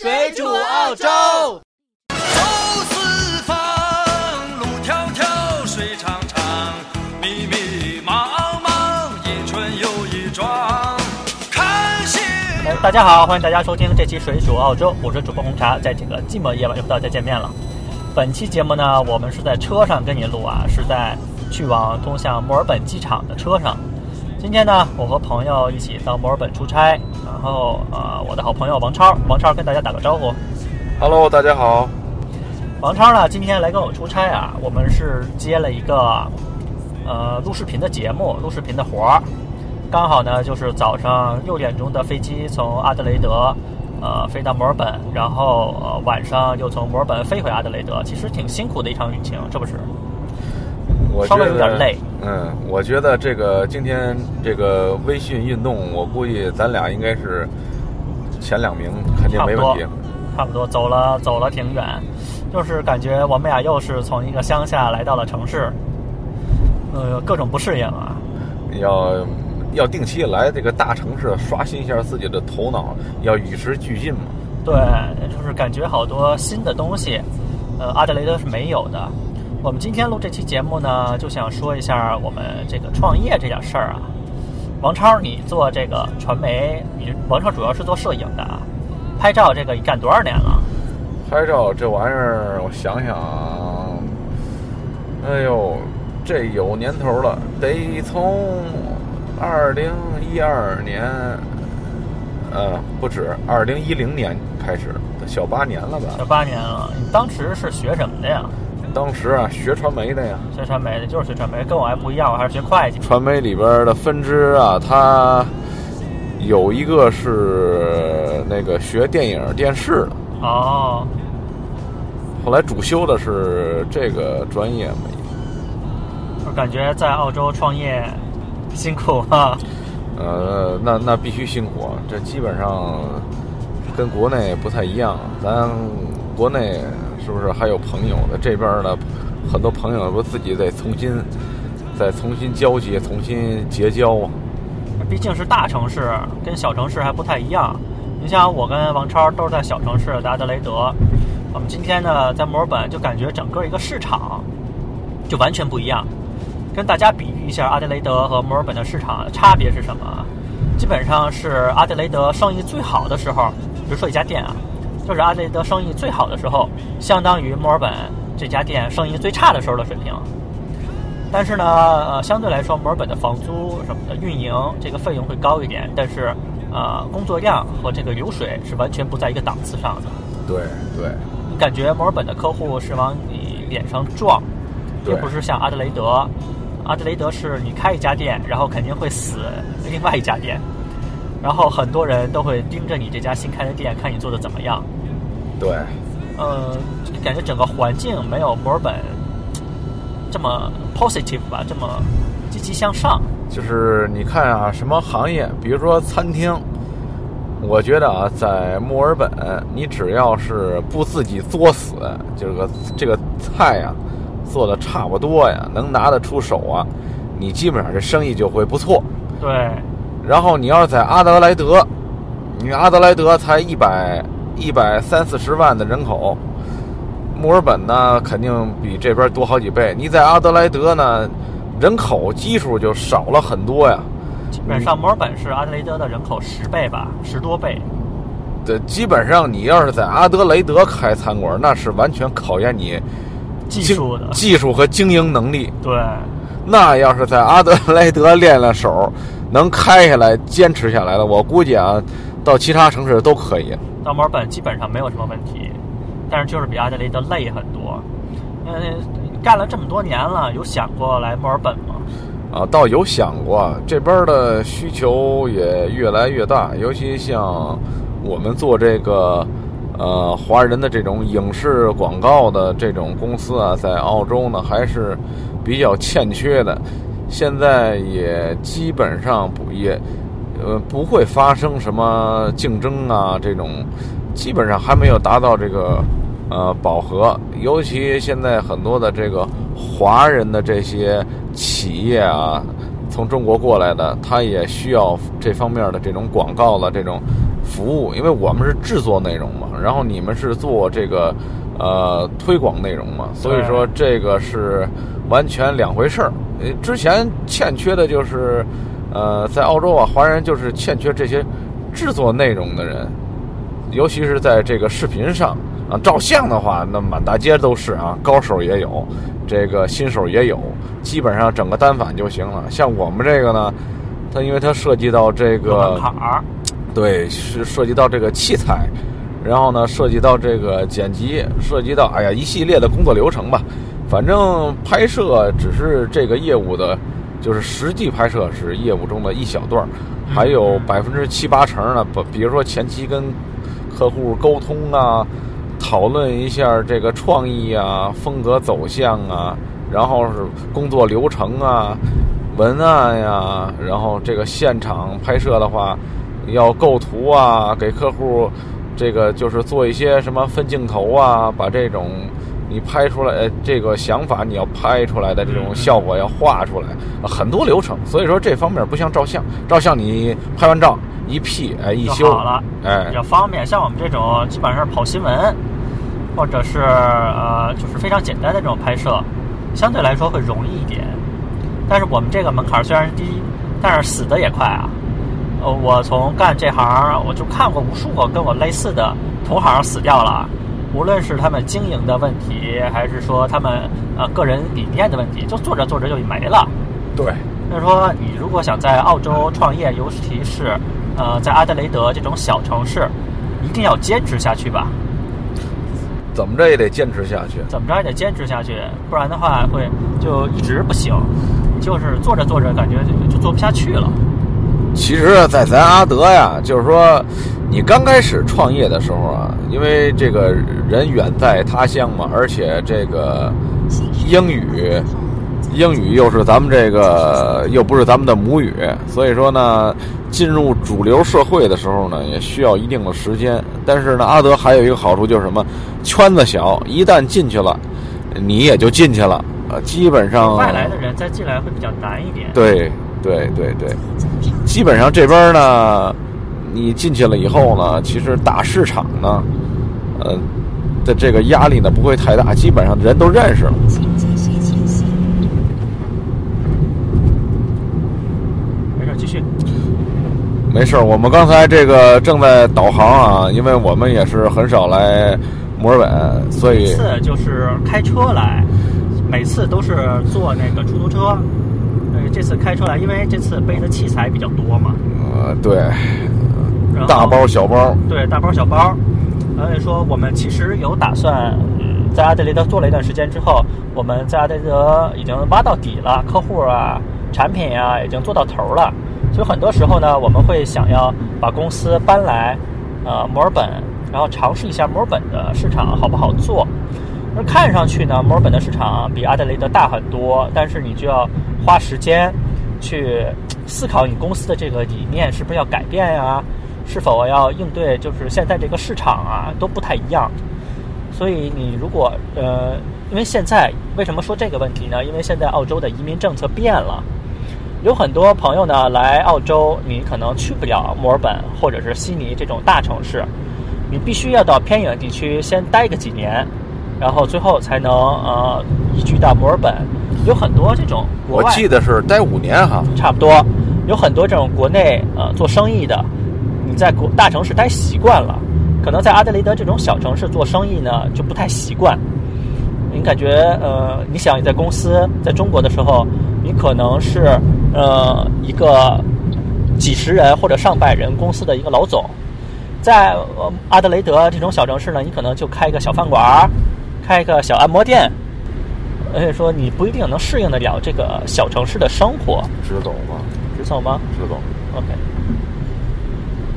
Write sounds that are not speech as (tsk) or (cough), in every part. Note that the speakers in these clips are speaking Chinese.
水煮澳洲。走四方，路迢迢，水长长，密密茫茫，一春又一庄。看星。哎，大家好，欢迎大家收听这期《水煮澳洲》，我是主播红茶，在这个寂寞夜晚又和大家见面了。本期节目呢，我们是在车上跟你录啊，是在去往通向墨尔本机场的车上。今天呢，我和朋友一起到墨尔本出差，然后呃，我的好朋友王超，王超跟大家打个招呼。Hello，大家好。王超呢，今天来跟我出差啊，我们是接了一个呃录视频的节目，录视频的活儿。刚好呢，就是早上六点钟的飞机从阿德雷德呃飞到墨尔本，然后呃晚上又从墨尔本飞回阿德雷德，其实挺辛苦的一场旅行，是不是？稍微我觉得有点累。嗯，我觉得这个今天这个微信运动，我估计咱俩应该是前两名，肯定差不多没问题。，差不多走了走了挺远，就是感觉我们俩又是从一个乡下来到了城市，呃，各种不适应啊。要要定期来这个大城市刷新一下自己的头脑，要与时俱进嘛。对，就是感觉好多新的东西，呃，阿德雷德是没有的。我们今天录这期节目呢，就想说一下我们这个创业这点事儿啊。王超，你做这个传媒，你王超主要是做摄影的，啊，拍照这个你干多少年了？拍照这玩意儿，我想想啊，哎呦，这有年头了，得从二零一二年，呃，不止，二零一零年开始，小八年了吧？小八年了。你当时是学什么的呀？当时啊，学传媒的呀，学传媒的，就是学传媒，跟我还不一样，我还是学会计。传媒里边的分支啊，它有一个是那个学电影电视的，哦，后来主修的是这个专业嘛。我感觉在澳洲创业辛苦啊。呃，那那必须辛苦，这基本上跟国内不太一样。咱国内是不是还有朋友的？这边的很多朋友不自己得重新再重新交接、重新结交啊。毕竟是大城市，跟小城市还不太一样。你像我跟王超都是在小城市的阿德雷德，我们今天呢在墨尔本就感觉整个一个市场就完全不一样。跟大家比喻一下阿德雷德和墨尔本的市场差别是什么？基本上是阿德雷德生意最好的时候，比如说一家店啊，就是阿德雷德生意最好的时候，相当于墨尔本这家店生意最差的时候的水平。但是呢，呃，相对来说，墨尔本的房租什么的运营这个费用会高一点，但是，呃，工作量和这个流水是完全不在一个档次上的。对对你感觉墨尔本的客户是往你脸上撞，对并不是像阿德雷德。阿德雷德是你开一家店，然后肯定会死另外一家店，然后很多人都会盯着你这家新开的店，看你做的怎么样。对，呃，感觉整个环境没有墨尔本 (tsk) 这么 positive 吧，这么积极向上。就是你看啊，什么行业，比如说餐厅，我觉得啊，在墨尔本，你只要是不自己作死，这个这个菜呀、做的差不多呀，能拿得出手啊，你基本上这生意就会不错。对，然后你要是在阿德莱德，你阿德莱德才一百一百三四十万的人口，墨尔本呢肯定比这边多好几倍。你在阿德莱德呢，人口基数就少了很多呀。基本上墨尔本是阿德莱德的人口十倍吧，十多倍。对基本上你要是在阿德雷德开餐馆，那是完全考验你技术的，技术和经营能力。对，那要是在阿德莱德练了手，能开下来、坚持下来的，我估计啊，到其他城市都可以。到墨尔本基本上没有什么问题，但是就是比阿德雷德累很多。嗯，干了这么多年了，有想过来墨尔本吗？啊，倒有想过，这边的需求也越来越大，尤其像我们做这个呃华人的这种影视广告的这种公司啊，在澳洲呢还是比较欠缺的。现在也基本上不也呃不会发生什么竞争啊，这种基本上还没有达到这个呃饱和。尤其现在很多的这个华人的这些企业啊，从中国过来的，他也需要这方面的这种广告的这种服务，因为我们是制作内容嘛，然后你们是做这个呃推广内容嘛，所以说这个是完全两回事儿。呃，之前欠缺的就是呃，在澳洲啊，华人就是欠缺这些制作内容的人，尤其是在这个视频上啊，照相的话，那满大街都是啊，高手也有，这个新手也有，基本上整个单反就行了。像我们这个呢，它因为它涉及到这个门槛儿，对，是涉及到这个器材，然后呢，涉及到这个剪辑，涉及到哎呀一系列的工作流程吧。反正拍摄只是这个业务的，就是实际拍摄是业务中的一小段儿，还有百分之七八成呢，不，比如说前期跟客户沟通啊，讨论一下这个创意啊、风格走向啊，然后是工作流程啊、文案呀，然后这个现场拍摄的话，要构图啊，给客户这个就是做一些什么分镜头啊，把这种你拍出来呃这个想法你要拍出来的这种效果要画出来，呃很多流程。所以说这方面不像照相，照相你拍完照一 P 哎一修好了，哎比较方便。像我们这种基本上是跑新闻，或者是呃就是非常简单的这种拍摄，相对来说会容易一点。但是我们这个门槛虽然是低，但是死的也快啊。呃，我从干这行，我就看过无数个跟我类似的同行死掉了，无论是他们经营的问题，还是说他们呃个人理念的问题，就做着做着就没了。对。所以说，你如果想在澳洲创业，尤其是呃在阿德雷德这种小城市，一定要坚持下去吧。怎么着也得坚持下去。怎么着也得坚持下去，不然的话会就一直不行。就是做着做着，感觉就就做不下去了。其实，在咱阿德呀，就是说，你刚开始创业的时候啊，因为这个人远在他乡嘛，而且这个英语，英语又是咱们这个又不是咱们的母语，所以说呢，进入主流社会的时候呢，也需要一定的时间。但是呢，阿德还有一个好处就是什么？圈子小，一旦进去了，你也就进去了。呃，基本上外来的人再进来会比较难一点。对对对对，基本上这边呢，你进去了以后呢，其实大市场呢，呃的这个压力呢不会太大，基本上人都认识了。没事，继续。没事儿，我们刚才这个正在导航啊，因为我们也是很少来墨尔本，所以每次就是开车来，每次都是坐那个出租车。呃，这次开出来，因为这次背的器材比较多嘛，呃对，大包小包，对大包小包。所以说，我们其实有打算，嗯，在阿德雷德做了一段时间之后，我们在阿德雷德已经挖到底了，客户啊、产品啊已经做到头了。所以很多时候呢，我们会想要把公司搬来呃墨尔本，然后尝试一下墨尔本的市场好不好做。而看上去呢，墨尔本的市场比阿德雷德大很多，但是你就要花时间去思考你公司的这个理念是不是要改变呀、是否要应对就是现在这个市场啊都不太一样。所以你如果呃，因为现在为什么说这个问题呢？因为现在澳洲的移民政策变了，有很多朋友呢来澳洲，你可能去不了墨尔本或者是悉尼这种大城市，你必须要到偏远地区先待个几年，然后最后才能呃移居到墨尔本。有很多这种国外我记得是待五年哈。差不多，有很多这种国内呃做生意的，你在国大城市待习惯了，可能在阿德雷德这种小城市做生意呢就不太习惯。你感觉呃，你想你在公司在中国的时候，你可能是呃一个几十人或者上百人公司的一个老总，在呃阿德雷德这种小城市呢，你可能就开一个小饭馆儿，开一个小按摩店，而且说你不一定能适应得了这个小城市的生活。直走吗，直走吗？直走，？OK，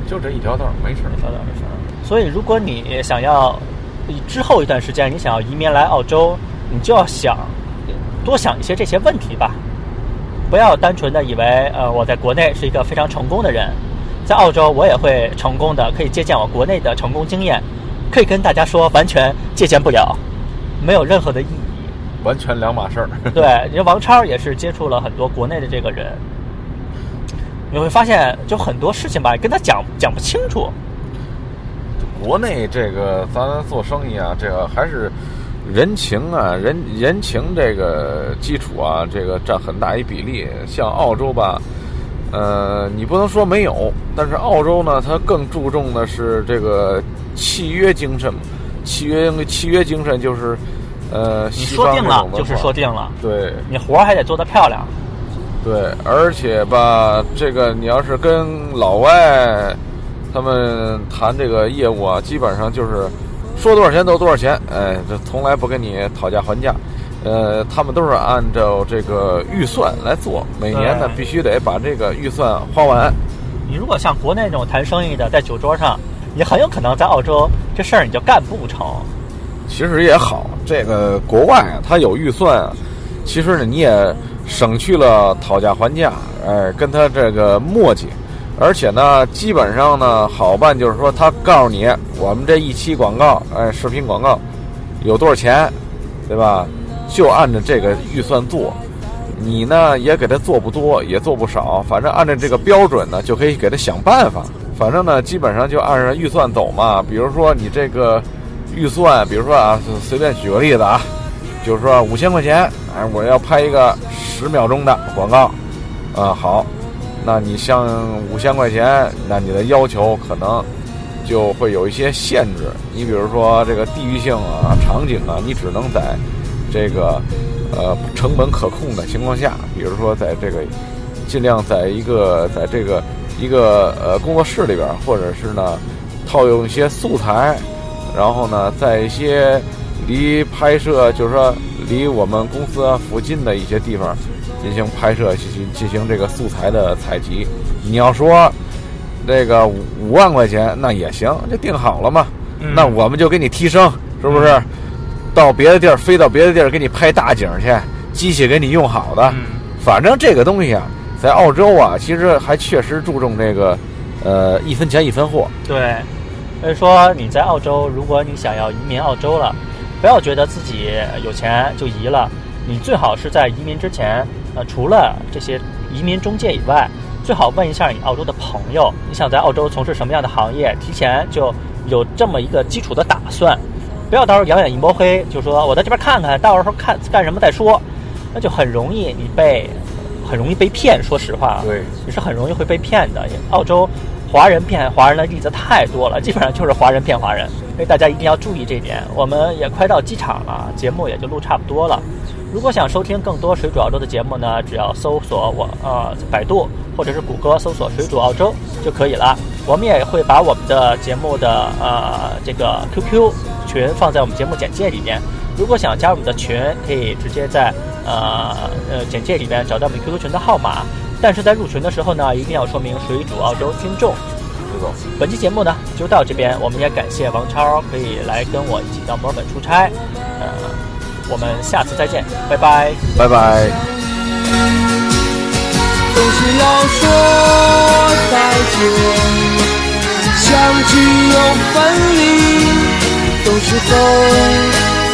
就这一条道儿，没事儿。没事儿没事儿。所以，如果你想要之后一段时间你想要移民来澳洲，你就要想多想一些这些问题吧，不要单纯的以为呃我在国内是一个非常成功的人，在澳洲我也会成功的，可以借鉴我国内的成功经验，可以跟大家说完全借鉴不了，没有任何的意义。完全两码事儿。(laughs) 对，因为王超也是接触了很多国内的这个人，你会发现，就很多事情吧，跟他讲讲不清楚。国内这个咱做生意啊，这个还是人情啊，人人情这个基础啊，这个占很大一比例。像澳洲吧，呃，你不能说没有，但是澳洲呢，它更注重的是这个契约精神。契约契约精神就是，呃，你说定了就是说定了，对，你活儿还得做得漂亮。对，而且吧，这个你要是跟老外他们谈这个业务啊，基本上就是说多少钱都多少钱，哎，这从来不跟你讨价还价。呃，他们都是按照这个预算来做，每年呢必须得把这个预算花完。你如果像国内那种谈生意的，在酒桌上，你很有可能在澳洲这事儿你就干不成。其实也好，这个国外啊，他有预算，其实呢你也。省去了讨价还价，哎，跟他这个磨叽，而且呢，基本上呢好办，就是说他告诉你，我们这一期广告，哎，视频广告有多少钱，对吧？就按照这个预算做，你呢也给他做不多，也做不少，反正按照这个标准呢，就可以给他想办法。反正呢，基本上就按照预算走嘛。比如说你这个预算，比如说啊，随便举个例子啊，就是说五千块钱，哎，我要拍一个。十秒钟的广告，啊好，那你像五千块钱，那你的要求可能就会有一些限制。你比如说这个地域性啊、场景啊，你只能在这个呃成本可控的情况下，比如说在这个尽量在一个在这个一个呃工作室里边，或者是呢套用一些素材，然后呢在一些离拍摄就是说离我们公司附近的一些地方。进行拍摄，进行进行这个素材的采集。你要说这个五五万块钱，那也行，就定好了嘛。那我们就给你提升，是不是？到别的地儿，飞到别的地儿，给你拍大景去，机器给你用好的。反正这个东西啊，在澳洲啊，其实还确实注重这个，呃，一分钱一分货。对，所以说你在澳洲，如果你想要移民澳洲了，不要觉得自己有钱就移了，你最好是在移民之前。呃，除了这些移民中介以外，最好问一下你澳洲的朋友，你想在澳洲从事什么样的行业，提前就有这么一个基础的打算，不要到时候两眼一摸黑，就说我在这边看看到时候看干什么再说，那就很容易你被很容易被骗。说实话，对，你是很容易会被骗的。澳洲华人骗华人的例子太多了，基本上就是华人骗华人，所以大家一定要注意这点。我们也快到机场了，节目也就录差不多了。如果想收听更多水煮澳洲的节目呢，只要搜索我呃百度或者是谷歌搜索水煮澳洲就可以了。我们也会把我们的节目的呃这个 QQ 群放在我们节目简介里面。如果想加入我们的群，可以直接在呃呃简介里面找到我们 QQ 群的号码。但是在入群的时候呢，一定要说明水煮澳洲听众。本期节目呢就到这边，我们也感谢王超可以来跟我一起到墨尔本出差，呃。我们下次再见，拜拜，拜拜。总是要说再见，相聚又分离，总是走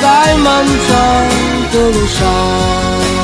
在漫长的路上。